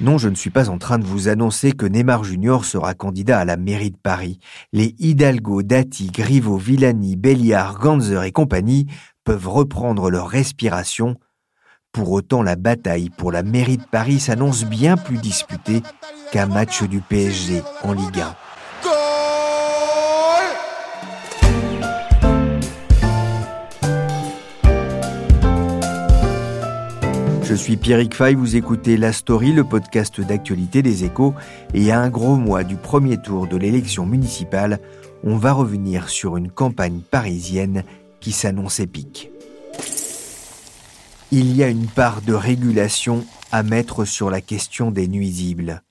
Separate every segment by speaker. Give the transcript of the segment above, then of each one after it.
Speaker 1: Non, je ne suis pas en train de vous annoncer que Neymar Junior sera candidat à la mairie de Paris. Les Hidalgo, Dati, Griveaux, Villani, Béliard, Ganzer et compagnie peuvent reprendre leur respiration. Pour autant, la bataille pour la mairie de Paris s'annonce bien plus disputée qu'un match du PSG en Ligue 1. Je suis Pierrick Fay, vous écoutez La Story, le podcast d'actualité des échos, et à un gros mois du premier tour de l'élection municipale, on va revenir sur une campagne parisienne qui s'annonce épique. Il y a une part de régulation à mettre sur la question des nuisibles.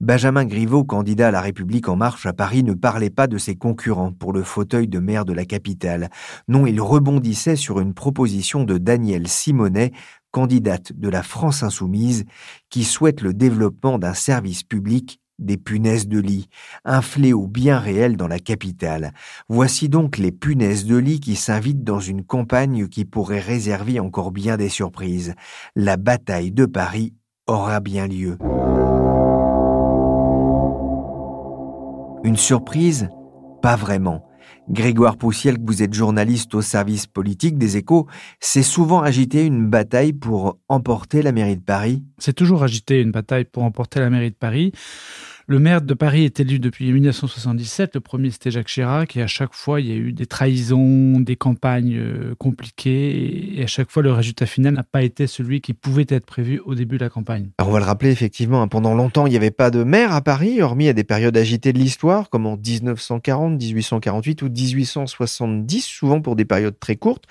Speaker 1: Benjamin Griveaux, candidat à la République en marche à Paris, ne parlait pas de ses concurrents pour le fauteuil de maire de la capitale. Non, il rebondissait sur une proposition de Daniel Simonet, candidate de la France insoumise, qui souhaite le développement d'un service public des punaises de lit, un fléau bien réel dans la capitale. Voici donc les punaises de lit qui s'invitent dans une campagne qui pourrait réserver encore bien des surprises. La bataille de Paris aura bien lieu. Une surprise? Pas vraiment. Grégoire Poussiel, que vous êtes journaliste au service politique des échos, c'est souvent agité une bataille pour emporter la mairie de Paris
Speaker 2: C'est toujours agité une bataille pour emporter la mairie de Paris. Le maire de Paris est élu depuis 1977. Le premier, c'était Jacques Chirac. Et à chaque fois, il y a eu des trahisons, des campagnes euh, compliquées. Et à chaque fois, le résultat final n'a pas été celui qui pouvait être prévu au début de la campagne.
Speaker 1: Alors, on va le rappeler, effectivement, hein, pendant longtemps, il n'y avait pas de maire à Paris, hormis à des périodes agitées de l'histoire, comme en 1940, 1848 ou 1870, souvent pour des périodes très courtes.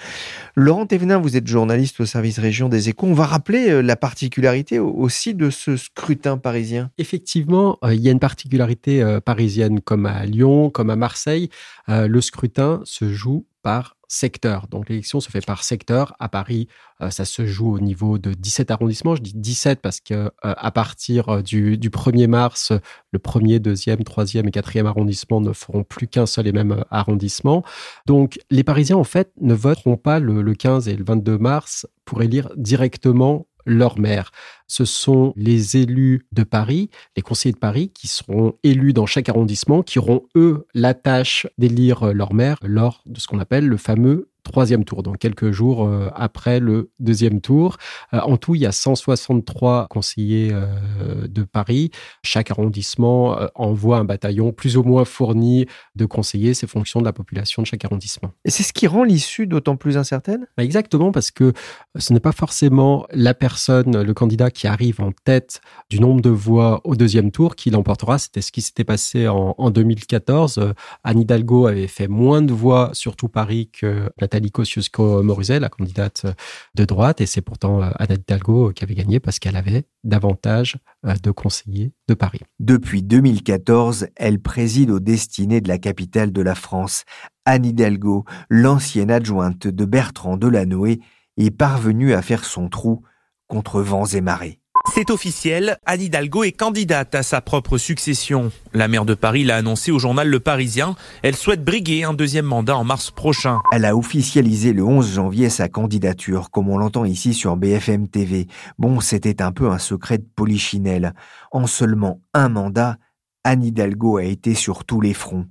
Speaker 1: Laurent Thévenin, vous êtes journaliste au service région des échos. On va rappeler euh, la particularité aussi de ce scrutin parisien.
Speaker 3: Effectivement, euh, il y a une particularité euh, parisienne comme à Lyon, comme à Marseille. Euh, le scrutin se joue par secteur. Donc l'élection se fait par secteur. À Paris, euh, ça se joue au niveau de 17 arrondissements. Je dis 17 parce que à partir du, 1er mars, le premier, deuxième, troisième et quatrième arrondissement ne feront plus qu'un seul et même arrondissement. Donc les Parisiens, en fait, ne voteront pas le 15 et le 22 mars pour élire directement leur maire. Ce sont les élus de Paris, les conseillers de Paris, qui seront élus dans chaque arrondissement, qui auront, eux, la tâche d'élire leur maire lors de ce qu'on appelle le fameux troisième tour, donc quelques jours euh, après le deuxième tour. Euh, en tout, il y a 163 conseillers euh, de Paris. Chaque arrondissement envoie un bataillon plus ou moins fourni de conseillers, c'est fonction de la population de chaque arrondissement.
Speaker 1: Et c'est ce qui rend l'issue d'autant plus incertaine?
Speaker 3: Bah, Exactement, parce que ce n'est pas forcément la personne, le candidat qui arrive en tête du nombre de voix au deuxième tour qui l'emportera. C'était ce qui s'était passé en, en 2014. Anne Hidalgo avait fait moins de voix sur tout Paris que Nathalie Nathalie Kosciusko-Morizet, la candidate de droite, et c'est pourtant euh, Anne Hidalgo qui avait gagné parce qu'elle avait davantage euh, de conseillers de Paris.
Speaker 1: Depuis 2014, elle préside aux destinées de la capitale de la France. Anne Hidalgo, l'ancienne adjointe de Bertrand Delanoë, est parvenue à faire son trou contre vents et marées.
Speaker 4: C'est officiel, Anne Hidalgo est candidate à sa propre succession. La maire de Paris l'a annoncé au journal Le Parisien. Elle souhaite briguer un deuxième mandat en mars prochain.
Speaker 1: Elle a officialisé le 11 janvier sa candidature, comme on l'entend ici sur BFM TV. Bon, c'était un peu un secret de polichinelle. En seulement un mandat, Anne Hidalgo a été sur tous les fronts.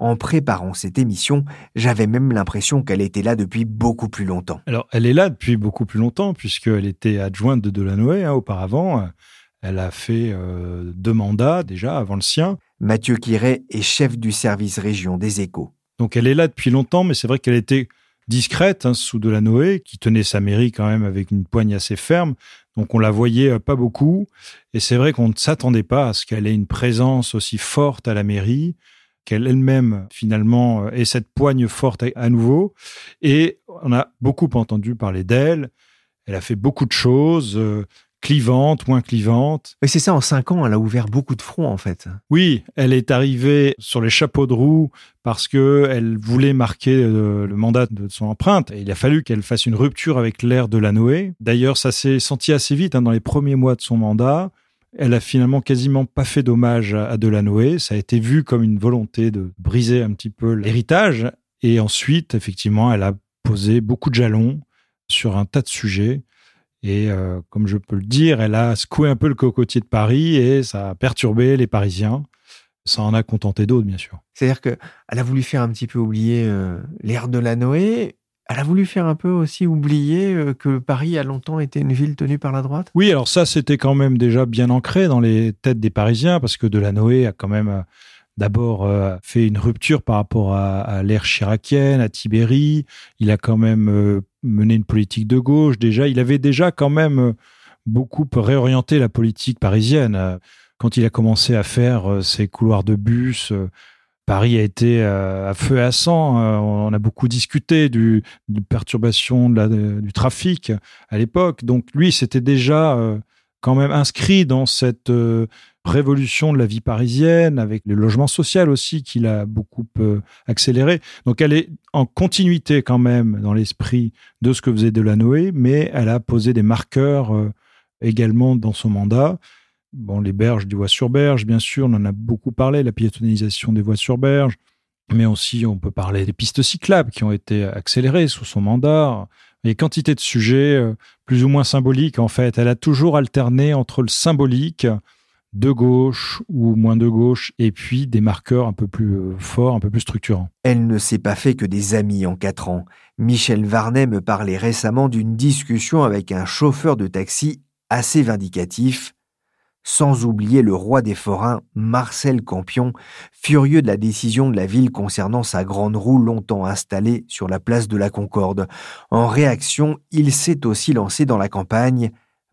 Speaker 1: En préparant cette émission, j'avais même l'impression qu'elle était là depuis beaucoup plus longtemps.
Speaker 2: Alors, elle est là depuis beaucoup plus longtemps, puisqu'elle était adjointe de Delanoë hein, auparavant. Elle a fait euh, deux mandats déjà avant le sien.
Speaker 1: Mathieu Quiret est chef du service région des échos.
Speaker 2: Donc elle est là depuis longtemps, mais c'est vrai qu'elle était discrète hein, sous Delanoë, qui tenait sa mairie quand même avec une poigne assez ferme. Donc on la voyait euh, pas beaucoup. Et c'est vrai qu'on ne s'attendait pas à ce qu'elle ait une présence aussi forte à la mairie qu'elle elle-même finalement ait cette poigne forte à nouveau. Et on a beaucoup entendu parler d'elle. Elle a fait beaucoup de choses, euh, clivante, moins clivante.
Speaker 1: Mais c'est ça, en cinq ans, elle a ouvert beaucoup de fronts, en fait.
Speaker 2: Oui, elle est arrivée sur les chapeaux de roue parce que elle voulait marquer euh, le mandat de son empreinte. Et il a fallu qu'elle fasse une rupture avec l'ère de la Noé. D'ailleurs, ça s'est senti assez vite hein, dans les premiers mois de son mandat. Elle a finalement quasiment pas fait d'hommage à Delanoë. Ça a été vu comme une volonté de briser un petit peu l'héritage. Et ensuite, effectivement, elle a posé beaucoup de jalons sur un tas de sujets. Et euh, comme je peux le dire, elle a secoué un peu le cocotier de Paris et ça a perturbé les Parisiens. Ça en a contenté d'autres, bien sûr.
Speaker 1: C'est-à-dire qu'elle a voulu faire un petit peu oublier euh, l'ère de la. Elle a voulu faire un peu aussi oublier euh, que Paris a longtemps été une ville tenue par la droite?
Speaker 2: Oui, alors ça, c'était quand même déjà bien ancré dans les têtes des Parisiens parce que Delanoë a quand même d'abord fait une rupture par rapport à, l'ère chiracienne, à Tibéri. Il a quand même mener une politique de gauche. Déjà, il avait déjà quand même euh, beaucoup réorienté la politique parisienne. Quand il a commencé à faire euh, ses couloirs de bus, euh, Paris a été à feu et à sang. On a beaucoup discuté du, de perturbation du trafic à l'époque. Donc lui, c'était déjà quand même inscrit dans cette révolution de la vie parisienne, avec le logement social aussi qu'il a beaucoup euh, accéléré. Donc elle est en continuité quand même dans l'esprit de ce que faisait Delanoë, mais elle a posé des marqueurs euh, également dans son mandat. Bon, les berges du voies sur berge, bien sûr, on en a beaucoup parlé, la piétonisation des voies sur berge, mais aussi on peut parler des pistes cyclables qui ont été accélérées sous son mandat. Il y a quantité de sujets euh, plus ou moins symboliques en fait. Elle a toujours alterné entre le symbolique, de gauche ou moins de gauche, et puis des marqueurs un peu plus euh, forts, un peu plus structurants.
Speaker 1: Elle ne s'est pas fait que des amis en quatre ans. Michel Varnet me parlait récemment d'une discussion avec un chauffeur de taxi assez vindicatif, sans oublier le roi des forains, Marcel Campion, furieux de la décision de la ville concernant sa grande roue longtemps installée sur la place de la Concorde. En réaction, il s'est aussi lancé dans la campagne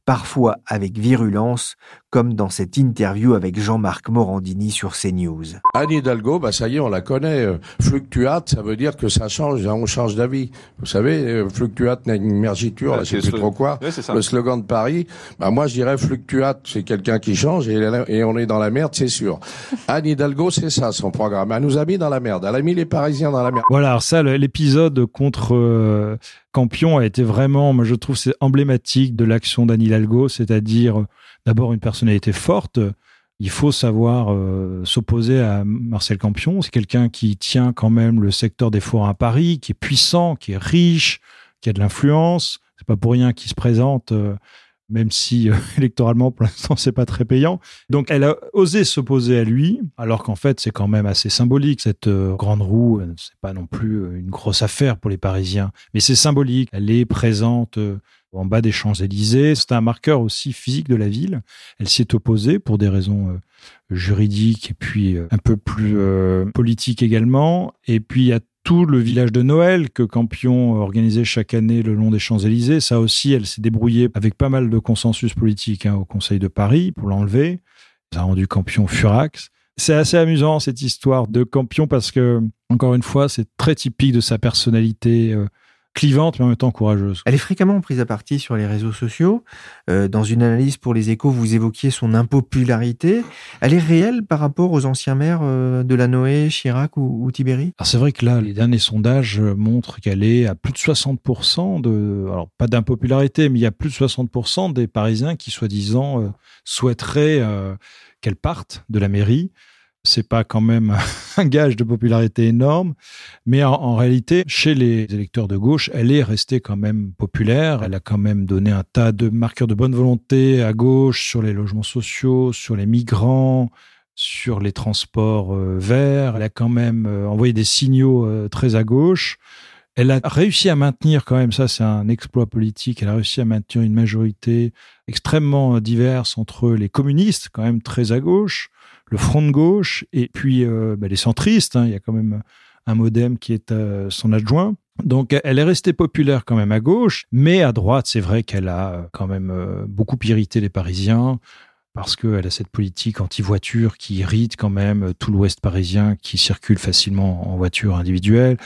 Speaker 1: parfois avec virulence, comme dans cette interview avec Jean-Marc Morandini sur CNews.
Speaker 5: Anne Hidalgo, bah ça y est, on la connaît. Euh, fluctuate, ça veut dire que ça change, on change d'avis. Vous savez, euh, fluctuate, mergiture, là, je sais plus trop quoi. le slogan de Paris, bah moi je dirais fluctuate, c'est quelqu'un qui change et, on est dans la merde, c'est sûr. Anne Hidalgo, c'est ça son programme. Elle nous a mis dans la merde. Elle a mis les Parisiens dans la merde.
Speaker 2: Voilà, alors ça, l'épisode contre euh, Campion a été vraiment, moi je trouve, c'est emblématique de l'action d'Anne Hidalgo, c'est-à-dire d'abord une personnalité forte. Il faut savoir euh, s'opposer à Marcel Campion. C'est quelqu'un qui tient quand même le secteur des forains à Paris, qui est puissant, qui est riche, qui a de l'influence. C'est pas pour rien qu'il se présente euh, même si euh, électoralement pour l'instant c'est pas très payant. Donc elle a osé s'opposer à lui, alors qu'en fait c'est quand même assez symbolique cette grande roue. C'est pas non plus une grosse affaire pour les Parisiens, mais c'est symbolique. Elle est présente en bas des Champs Élysées. C'est un marqueur aussi physique de la ville. Elle s'y est opposée pour des raisons juridiques et puis un peu plus politiques également. Et puis il y a tout le village de Noël que Campion organisait chaque année le long des Champs-Élysées. Ça aussi, elle s'est débrouillée avec pas mal de consensus politique hein, au Conseil de Paris pour l'enlever. Ça a rendu Campion furax. C'est assez amusant cette histoire de Campion parce que, encore une fois, c'est très typique de sa personnalité. Euh, clivante mais en même temps courageuse.
Speaker 1: Elle est fréquemment prise à partie sur les réseaux sociaux. Euh, dans une analyse pour les échos, vous évoquiez son impopularité. Elle est réelle par rapport aux anciens maires euh, de la Noé, Chirac ou, ou Tibéri?
Speaker 2: Alors c'est vrai que là, les derniers sondages montrent qu'elle est à plus de 60% de... Alors pas d'impopularité, mais il y a plus de 60% des Parisiens qui, soi-disant, euh, souhaiteraient qu'elle parte de la mairie c'est pas quand même un gage de popularité énorme, mais en, réalité, chez les électeurs de gauche, elle est restée quand même populaire. Elle a quand même donné un tas de marqueurs de bonne volonté à gauche sur les logements sociaux, sur les migrants, sur les transports euh, verts. Elle a quand même euh, envoyé des signaux euh, très à gauche. Elle a réussi à maintenir quand même, ça c'est un exploit politique, elle a réussi à maintenir une majorité extrêmement diverse entre les communistes, quand même très à gauche, le front de gauche et puis euh, bah, les centristes. Hein. il y a quand même un modem qui est euh, son adjoint. Donc elle est restée populaire quand même à gauche, mais à droite, c'est vrai qu'elle a euh, quand même beaucoup irrité les Parisiens parce qu'elle a cette politique anti-voiture qui irrite quand même tout l'ouest parisien qui circule facilement en voiture individuelle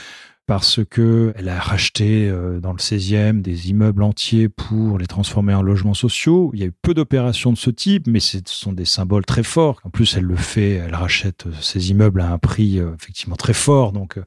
Speaker 2: parce que elle a racheté euh, dans le 16e des immeubles entiers pour les transformer en logements sociaux. Il y a eu peu d'opérations de ce type, mais ce sont des symboles très forts. En plus, elle le fait, elle rachète ces immeubles à un prix effectivement très fort, donc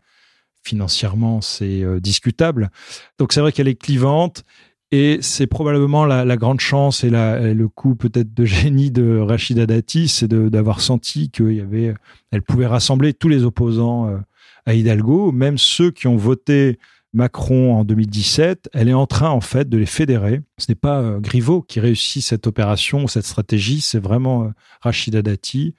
Speaker 2: financièrement, c'est discutable. Donc c'est vrai qu'elle est clivante et c'est probablement la, grande chance et, le coup peut-être de génie de Rachida Dati, c'est d'avoir senti qu'il y avait, elle pouvait rassembler tous les opposants euh, à Hidalgo, même ceux qui ont voté Macron en 2017. Elle est en train en fait de les fédérer. Ce n'est pas euh, Griveaux qui réussit cette opération, cette stratégie, c'est vraiment euh, Rachida Dati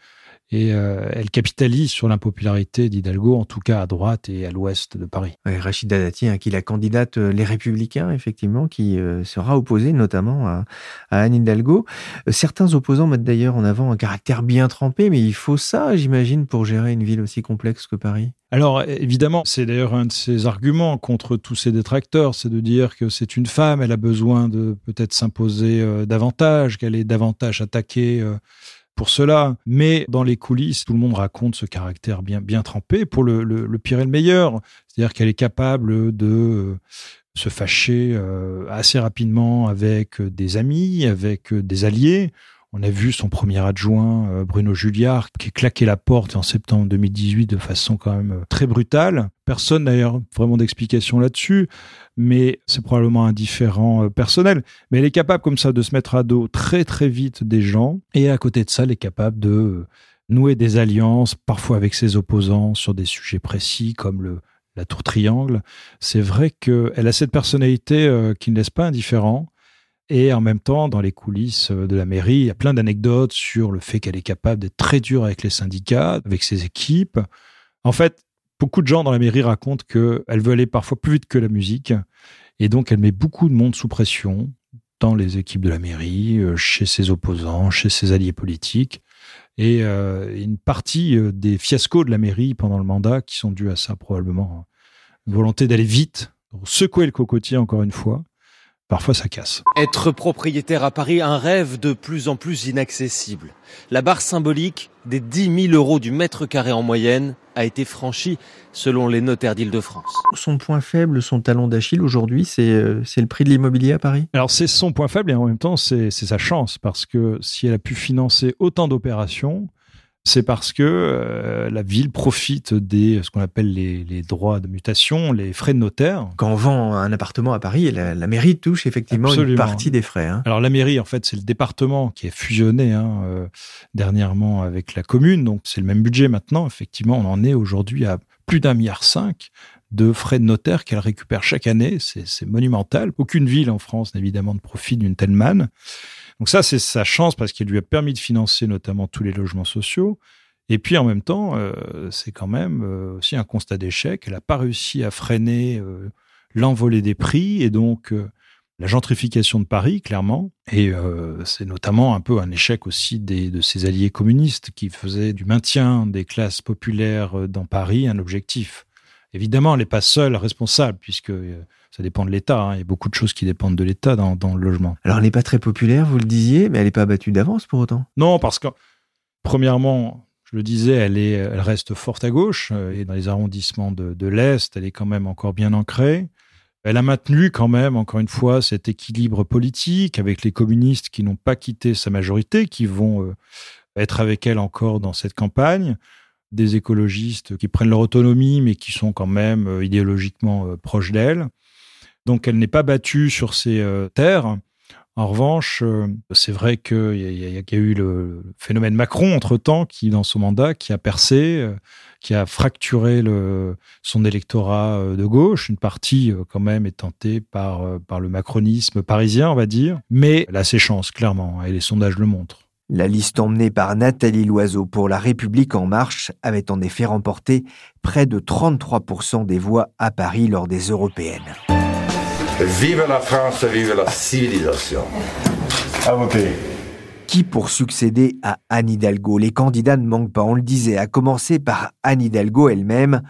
Speaker 2: et euh, elle capitalise sur l'impopularité d'Hidalgo, en tout cas à droite et à l'ouest de Paris.
Speaker 1: Rachida Dati, hein, qui est la candidate euh, Les Républicains, effectivement, qui euh, sera opposée notamment à, Anne Hidalgo. certains opposants mettent d'ailleurs en avant un caractère bien trempé, mais il faut ça, j'imagine, pour gérer une ville aussi complexe que Paris.
Speaker 2: Alors évidemment, c'est d'ailleurs un de ses arguments contre tous ces détracteurs, c'est de dire que c'est une femme, elle a besoin de peut-être s'imposer davantage, qu'elle est davantage attaquée pour cela. Mais dans les coulisses, tout le monde raconte ce caractère bien, bien trempé pour le, le, pire et le meilleur. C'est-à-dire qu'elle est capable de euh, se fâcher euh, assez rapidement avec des amis, avec des alliés. On a vu son premier adjoint, euh, Bruno Julliard, qui claqué la porte en septembre 2018 de façon quand même euh, très brutale. Personne d'ailleurs vraiment d'explication là-dessus, mais c'est probablement un différent euh, personnel. Mais elle est capable comme ça de se mettre à dos très très vite des gens, et à côté de ça, elle est capable de nouer des alliances, parfois avec ses opposants sur des sujets précis comme le, la tour triangle. C'est vrai qu'elle a cette personnalité qui ne laisse pas indifférent. Et en même temps, dans les coulisses de la mairie, il y a plein d'anecdotes sur le fait qu'elle est capable d'être très dure avec les syndicats, avec ses équipes. En fait, beaucoup de gens dans la mairie racontent qu'elle veut aller parfois plus vite que la musique. Et donc, elle met beaucoup de monde sous pression dans les équipes de la mairie, euh, chez ses opposants, chez ses alliés politiques. Et euh, une partie euh, des fiascos de la mairie pendant le mandat qui sont dus à ça, probablement. Une volonté d'aller vite, secouer le cocotier encore une fois Parfois, ça casse.
Speaker 6: Être propriétaire à Paris, un rêve de plus en plus inaccessible. La barre symbolique des 10 000 euros du mètre carré en moyenne a été franchie selon les notaires d'Île-de-France.
Speaker 1: Son point faible, son talon d'Achille aujourd'hui, c'est euh, le prix de l'immobilier à Paris?
Speaker 2: Alors c'est son point faible et en même temps c'est sa chance parce que si elle a pu financer autant d'opérations, c'est parce que euh, la ville profite des ce qu'on appelle les, droits de mutation, les frais de notaire.
Speaker 1: Quand on vend un appartement à Paris, la, mairie touche effectivement une partie des frais. Hein.
Speaker 2: Alors la mairie, en fait, c'est le département qui est fusionné hein, euh, dernièrement avec la commune, donc c'est le même budget maintenant. Effectivement, on en est aujourd'hui à plus d'un milliard cinq de frais de notaire qu'elle récupère chaque année. C'est monumental. Aucune ville en France, évidemment, ne profite d'une telle manne. Donc ça, c'est sa chance parce qu'il lui a permis de financer notamment tous les logements sociaux. Et puis en même temps, euh, c'est quand même euh, aussi un constat d'échec. Elle n'a pas réussi à freiner euh, l'envolée des prix et donc la gentrification de Paris, clairement. Et c'est notamment un peu un échec aussi de ses alliés communistes qui faisaient du maintien des classes populaires dans Paris un objectif. Évidemment, elle n'est pas seule responsable puisque ça dépend de l'État. Hein. Il y a beaucoup de choses qui dépendent de l'État dans, le logement.
Speaker 1: Alors, elle n'est pas très populaire, vous le disiez, mais elle n'est pas battue d'avance pour autant.
Speaker 2: Non, parce que, premièrement, je le disais, elle, est, elle reste forte à gauche euh, et dans les arrondissements de, de l'Est, elle est quand même encore bien ancrée. Elle a maintenu quand même, encore une fois, cet équilibre politique avec les communistes qui n'ont pas quitté sa majorité, qui vont euh, être avec elle encore dans cette campagne des écologistes qui prennent leur autonomie, mais qui sont quand même euh, idéologiquement proches d'elle. Donc elle n'est pas battue sur ses euh, terres. En revanche, euh, c'est vrai qu'il y, a eu le phénomène Macron entre-temps, qui, dans son mandat, qui a percé, euh, qui a fracturé son électorat de gauche. Une partie, quand même, est tentée par, par le macronisme parisien, on va dire. Mais elle a ses chances, clairement, et les sondages le montrent.
Speaker 1: La liste emmenée par Nathalie Loiseau pour La République en marche avait en effet remporté près de 33% des voix à Paris lors des européennes.
Speaker 7: Vive la France, vive la civilisation. À voter.
Speaker 1: Qui pour succéder à Anne Hidalgo? Les candidats ne manquent pas, on le disait, à commencer par Anne Hidalgo elle-même.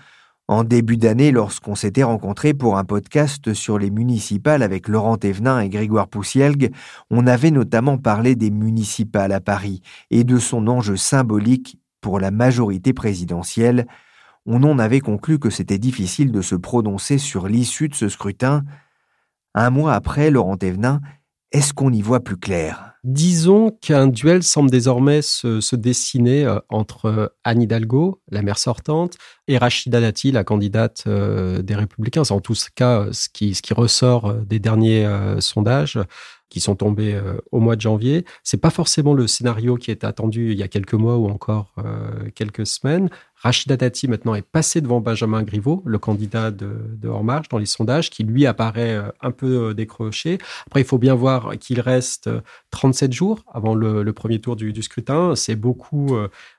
Speaker 1: En début d'année, lorsqu'on s'était rencontrés pour un podcast sur les municipales avec Laurent Thévenin et Grégoire Poussielgue, on avait notamment parlé des municipales à Paris et de son enjeu symbolique pour la majorité présidentielle. on en avait conclu que c'était difficile de se prononcer sur l'issue de ce scrutin. Un mois après, Laurent Thévenin, est-ce qu'on y voit plus clair?
Speaker 3: Disons qu'un duel semble désormais se, dessiner euh, entre Anne Hidalgo, la maire sortante, et Rachida Dati, la candidate euh, des Républicains. C'est en tout cas ce qui, ressort euh, des derniers sondages qui sont tombés au mois de janvier. C'est pas forcément le scénario qui était attendu il y a quelques mois ou encore quelques semaines. Rachida Dati maintenant est passé devant Benjamin Griveaux, le candidat de, de En Marche dans les sondages, qui lui apparaît euh, un peu euh, décroché. Après, il faut bien voir qu'il reste 37 euh, jours avant le, premier tour du, scrutin. C'est beaucoup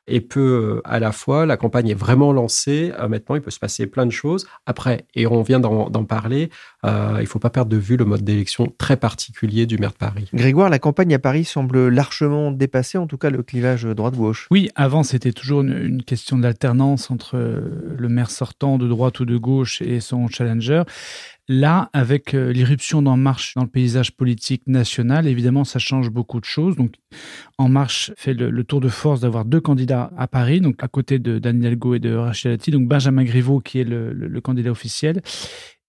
Speaker 3: et peu à la fois. La campagne est vraiment lancée. maintenant, il peut se passer plein de choses. Après, et on vient d'en parler, il ne faut pas perdre de vue le mode d'élection très particulier du maire de Paris.
Speaker 1: Grégoire, la campagne à Paris semble largement dépasser, en tout cas le clivage droite-gauche.
Speaker 8: Oui, avant, c'était toujours une, une question d'alternance entre le maire sortant de droite ou de gauche et son challenger. Là, avec euh, l'irruption d'En Marche dans le paysage politique national, évidemment, ça change beaucoup de choses. Donc, En Marche fait le, tour de force d'avoir deux candidats à Paris, donc à côté de Daniel Hidalgo et de Rachel Dati, donc Benjamin Griveaux qui est le, candidat officiel,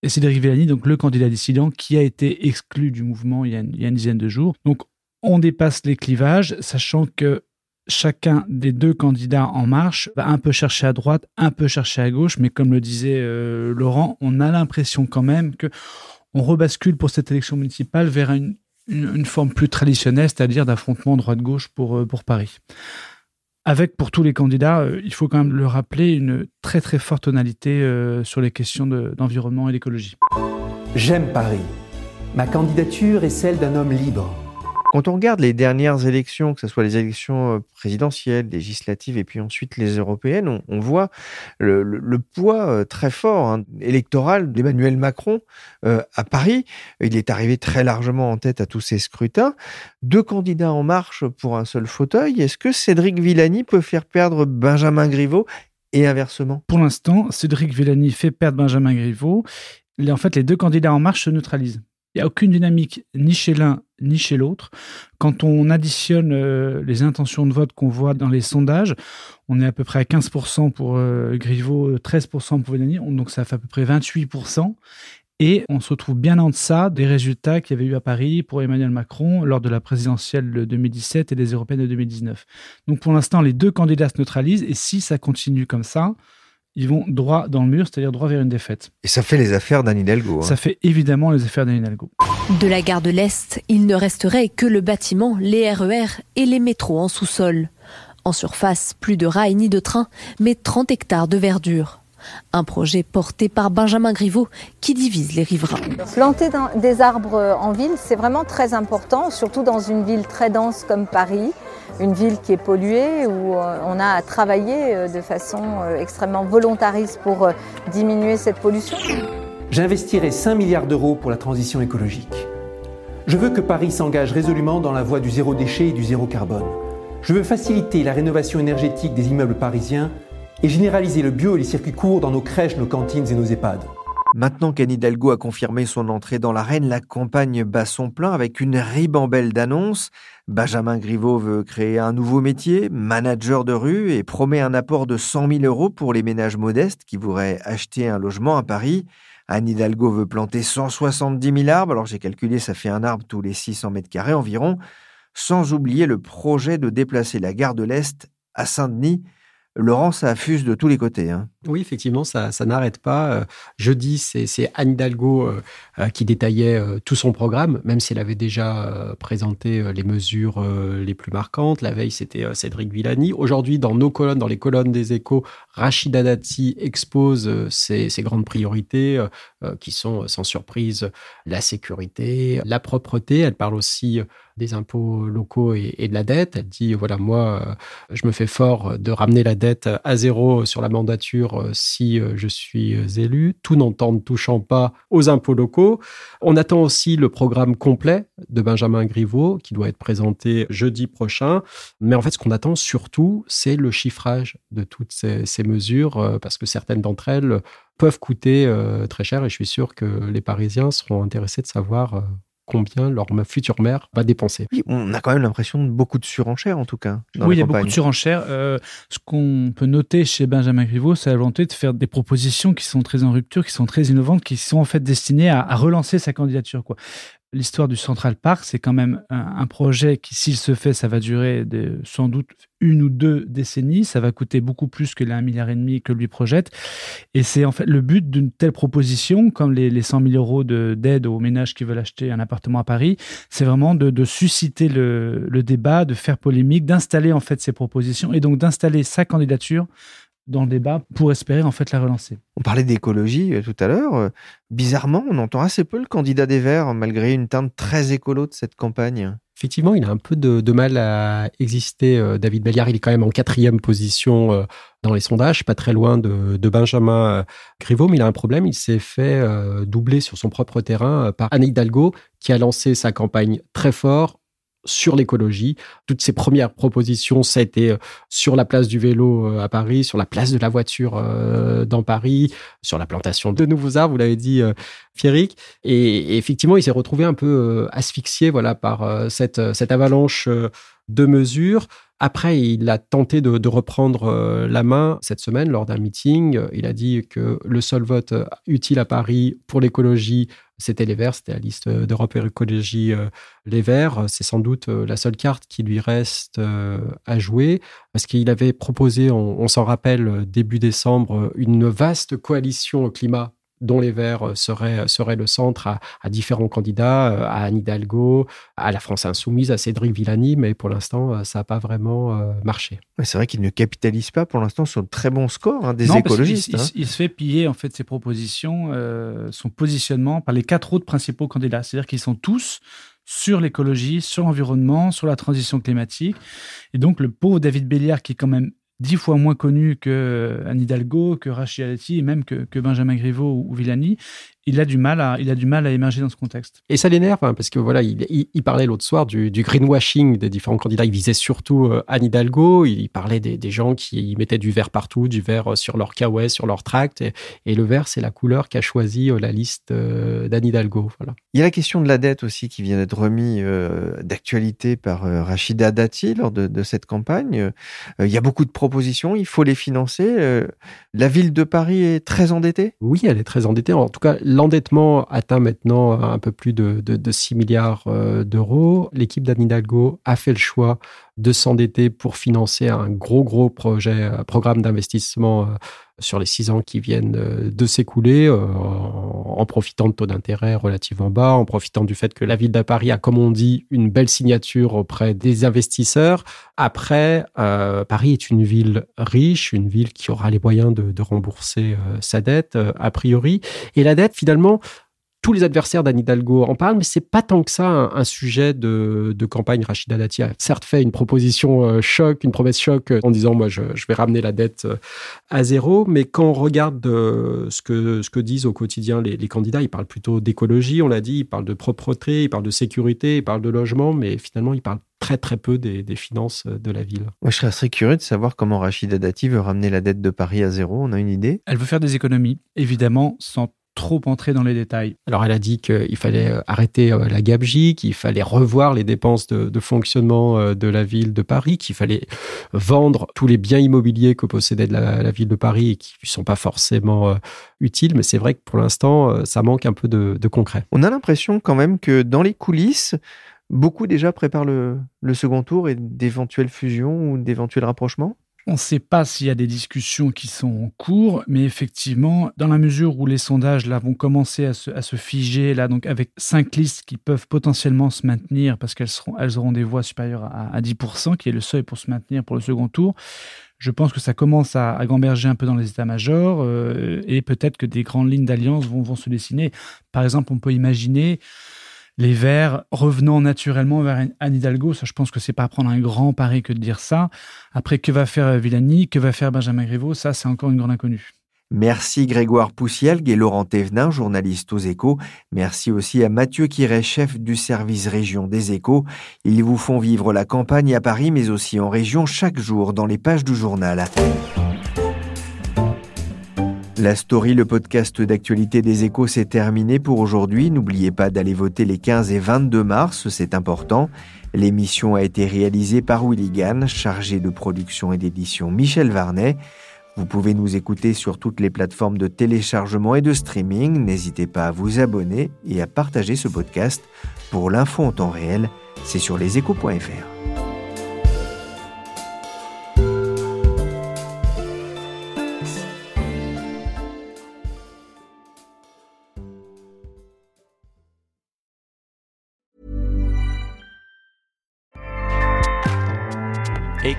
Speaker 8: et Cédric Villani, donc le candidat dissident, qui a été exclu du mouvement il y a, une dizaine de jours. Donc, on dépasse les clivages, sachant que chacun des deux candidats en marche va un peu chercher à droite, un peu chercher à gauche, mais comme le disait euh, Laurent, on a l'impression quand même que on rebascule pour cette élection municipale vers une, forme plus traditionnelle, c'est-à-dire d'affrontement droite-gauche pour, euh, pour Paris. Avec pour tous les candidats, euh, il faut quand même le rappeler, une très très forte tonalité sur les questions d'environnement et d'écologie.
Speaker 9: J'aime Paris. Ma candidature est celle d'un homme libre
Speaker 1: quand on regarde les dernières élections, que ce soit les élections euh, présidentielles, législatives et puis ensuite les européennes, on, voit le, poids euh, très fort hein, électoral d'Emmanuel Macron euh, à Paris. Il est arrivé très largement en tête à tous ces scrutins. Deux candidats en marche pour un seul fauteuil. Est-ce que Cédric Villani peut faire perdre Benjamin Griveaux et inversement?
Speaker 8: Pour l'instant, Cédric Villani fait perdre Benjamin Griveaux. En fait, les deux candidats en marche se neutralisent. Il n'y a aucune dynamique ni chez l'un ni chez l'autre. Quand on additionne euh, les intentions de vote qu'on voit dans les sondages, on est à peu près à 15% pour euh, Griveaux, 13% pour Villani, donc ça fait à peu près 28%. Et on se retrouve bien en deçà des résultats qu'il y avait eu à Paris pour Emmanuel Macron lors de la présidentielle de 2017 et des européennes de 2019. Donc pour l'instant, les deux candidats se neutralisent et si ça continue comme ça, ils vont droit dans le mur, c'est-à-dire droit vers une défaite.
Speaker 1: Et ça fait les affaires d'Anne Hidalgo.
Speaker 8: Hein. Ça fait évidemment les affaires d'Anne Hidalgo.
Speaker 10: De la gare de l'Est, il ne resterait que le bâtiment, les RER e et les métros en sous-sol. En surface, plus de rails ni de trains, mais 30 hectares de verdure. Un projet porté par Benjamin Griveaux qui divise les riverains.
Speaker 11: Planter des arbres en ville, c'est vraiment très important, surtout dans une ville très dense comme Paris une ville qui est polluée, où euh, on a à travailler euh, de façon euh, extrêmement volontariste pour diminuer cette pollution.
Speaker 9: J'investirai 5 milliards d'euros pour la transition écologique. Je veux que Paris s'engage résolument dans la voie du zéro déchet et du zéro carbone. Je veux faciliter la rénovation énergétique des immeubles parisiens et généraliser le bio et les circuits courts dans nos crèches, nos cantines et nos EHPAD.
Speaker 1: Maintenant qu'Anne Hidalgo a confirmé son entrée dans l'arène, la campagne bat son plein avec une ribambelle d'annonces. Benjamin Griveaux veut créer un nouveau métier, manager de rue, et promet un apport de 100 000 euros pour les ménages modestes qui voudraient acheter un logement à Paris. Anne Hidalgo veut planter 170 000 arbres, alors j'ai calculé ça fait un arbre tous les 600 mètres carrés environ, sans oublier le projet de déplacer la gare de l'Est à Saint-Denis Laurent, ça affuse de tous les côtés. Hein.
Speaker 3: Oui, effectivement, ça, n'arrête pas. Euh, jeudi, c'est Anne Hidalgo euh, euh, qui détaillait tout son programme, même si elle avait déjà présenté les mesures les plus marquantes. La veille, c'était Cédric Villani. Aujourd'hui, dans nos colonnes, dans les colonnes des échos, Rachida Dati expose ses, grandes priorités, qui sont sans surprise la sécurité, la propreté. Elle parle aussi des impôts locaux et, de la dette. Elle dit, voilà, moi, je me fais fort de ramener la dette à zéro sur la mandature euh, si euh, je suis élu, tout n'entend touchant pas aux impôts locaux. On attend aussi le programme complet de Benjamin Griveaux qui doit être présenté jeudi prochain. Mais en fait, ce qu'on attend surtout, c'est le chiffrage de toutes ces, mesures, parce que certaines d'entre elles peuvent coûter très cher et je suis sûr que les Parisiens seront intéressés de savoir combien leur future mère va dépenser.
Speaker 1: on a quand même l'impression de beaucoup de surenchères en tout cas.
Speaker 8: oui, il y a beaucoup de surenchères. Euh, ce qu'on peut noter chez Benjamin Griveaux, c'est la volonté de faire des propositions qui sont très en rupture, qui sont très innovantes, qui sont en fait destinées à, à relancer sa candidature. Quoi. L'histoire du Central Park, c'est quand même un, projet qui, s'il se fait, ça va durer sans doute une ou deux décennies. Ça va coûter beaucoup plus que les 1,5 milliard et demi que lui projette. Et c'est en fait le but d'une telle proposition, comme les, les 100 000 euros d'aide aux ménages qui veulent acheter un appartement à Paris, c'est vraiment de, susciter le, le, débat, de faire polémique, d'installer en fait ces propositions et donc d'installer sa candidature dans le débat pour espérer en fait la relancer.
Speaker 1: On parlait d'écologie euh, tout à l'heure. Euh, bizarrement, on entend assez peu le candidat des Verts, malgré une teinte très écolo de cette campagne.
Speaker 3: Effectivement, il a un peu de, mal à exister. Euh, David Belliard, il est quand même en quatrième position dans les sondages, pas très loin de, Benjamin Griveaux, mais il a un problème. Il s'est fait doubler sur son propre terrain par Anne Hidalgo, qui a lancé sa campagne très fort sur l'écologie. Toutes ces premières propositions, ça a été euh, sur la place du vélo euh, à Paris, sur la place de la voiture euh, dans Paris, sur la plantation de nouveaux arbres, vous l'avez dit, Fierrick. Et, effectivement, il s'est retrouvé un peu asphyxié voilà, par cette avalanche de mesures. Après, il a tenté de, reprendre la main cette semaine lors d'un meeting. Il a dit que le seul vote utile à Paris pour l'écologie, c'était les Verts, c'était la liste d'Europe Écologie euh, Les Verts. C'est sans doute euh, la seule carte qui lui reste euh, à jouer, parce qu'il avait proposé, on s'en rappelle, début décembre, une vaste coalition au climat dont les Verts euh, seraient, seraient le centre à, différents candidats, euh, à Anne Hidalgo, à la France Insoumise, à Cédric Villani, mais pour l'instant, euh, ça n'a pas vraiment marché.
Speaker 1: C'est vrai qu'il ne capitalise pas pour l'instant sur de très bons scores hein, des écologistes.
Speaker 8: Hein. il, se fait piller en fait ses propositions, son positionnement par les quatre autres principaux candidats. C'est-à-dire qu'ils sont tous sur l'écologie, sur l'environnement, sur la transition climatique. Et donc, le pauvre David Béliard, qui est quand même dix fois moins connu que Anne Hidalgo, que Rachid Alati et même que, que Benjamin Griveaux ou, Villani il a du mal à, il a du mal à émerger dans ce contexte.
Speaker 3: Et ça l'énerve hein, parce que voilà, il, il, parlait l'autre soir du, du, greenwashing des différents candidats. Il visait surtout euh, Anne Hidalgo. Il, parlait des, des, gens qui mettaient du vert partout, du vert euh, sur leur kawaii, sur leur tract. Et, le vert, c'est la couleur qu'a choisi euh, la liste d'Anne Hidalgo. Voilà.
Speaker 1: Il y a la question de la dette aussi qui vient d'être remis d'actualité par Rachida Dati lors de, de cette campagne. il y a beaucoup de propositions. Il faut les financer. la ville de Paris est très endettée?
Speaker 3: Oui, elle est très endettée. En tout cas, L'endettement atteint maintenant un peu plus de, 6 milliards euh, d'euros. L'équipe d'Anne Hidalgo a fait le choix de s'endetter pour financer un gros, gros projet, un programme d'investissement euh, sur les six ans qui viennent euh, de s'écouler, euh, en profitant de taux d'intérêt relativement bas, en profitant du fait que la ville de Paris a, comme on dit, une belle signature auprès des investisseurs. Après, Paris est une ville riche, une ville qui aura les moyens de rembourser sa dette, a priori. Et la dette, finalement, tous les adversaires d'Anne Hidalgo en parlent, mais c'est pas tant que ça un, sujet de, campagne. Rachida Dati a certes fait une proposition euh, choc, une promesse choc euh, en disant moi je, vais ramener la dette euh, à zéro, mais quand on regarde ce, que, ce que disent au quotidien les, candidats, ils parlent plutôt d'écologie, on l'a dit, ils parlent de propreté, ils parlent de sécurité, ils parlent de logement, mais finalement ils parlent très très peu des, finances de la ville.
Speaker 1: Moi, je serais très curieux de savoir comment Rachida Dati veut ramener la dette de Paris à zéro. On a une idée?
Speaker 8: Elle veut faire des économies, évidemment, sans trop entrer dans les détails.
Speaker 3: Alors elle a dit qu'il fallait euh, arrêter euh, la gabegie, qu'il fallait revoir les dépenses de, fonctionnement euh, de la ville de Paris, qu'il fallait vendre tous les biens immobiliers que possédait la, ville de Paris et qui ne sont pas forcément utiles. Mais c'est vrai que pour l'instant, ça manque un peu de, concret.
Speaker 1: On a l'impression quand même que dans les coulisses, beaucoup déjà préparent le, le second tour et d'éventuelles fusions ou d'éventuels rapprochements
Speaker 8: on ne sait pas s'il y a des discussions qui sont en cours, mais effectivement, dans la mesure où les sondages là vont commencer à se, figer là, donc avec cinq listes qui peuvent potentiellement se maintenir parce qu'elles elles auront des voix supérieures à, 10%, qui est le seuil pour se maintenir pour le second tour. Je pense que ça commence à, gamberger un peu dans les états-majors euh, et peut-être que des grandes lignes d'alliance vont, vont se dessiner. Par exemple, on peut imaginer les Verts revenant naturellement vers Anne Hidalgo. Ça, je pense que c'est pas prendre un grand pari que de dire ça. Après, que va faire Villani? Que va faire Benjamin Griveaux? Ça, c'est encore une grande inconnue.
Speaker 1: Merci Grégoire Poussielgue et Laurent Thévenin, journalistes aux échos. Merci aussi à Mathieu Quiret, chef du service région des échos. Ils vous font vivre la campagne à Paris, mais aussi en région chaque jour dans les pages du journal. La story, le podcast d'actualité des échos, s'est terminé pour aujourd'hui. N'oubliez pas d'aller voter les 15 et 22 mars, c'est important. L'émission a été réalisée par Willy chargé de production et d'édition Michel Varnet. Vous pouvez nous écouter sur toutes les plateformes de téléchargement et de streaming. N'hésitez pas à vous abonner et à partager ce podcast. Pour l'info en temps réel, c'est sur leséchos.fr.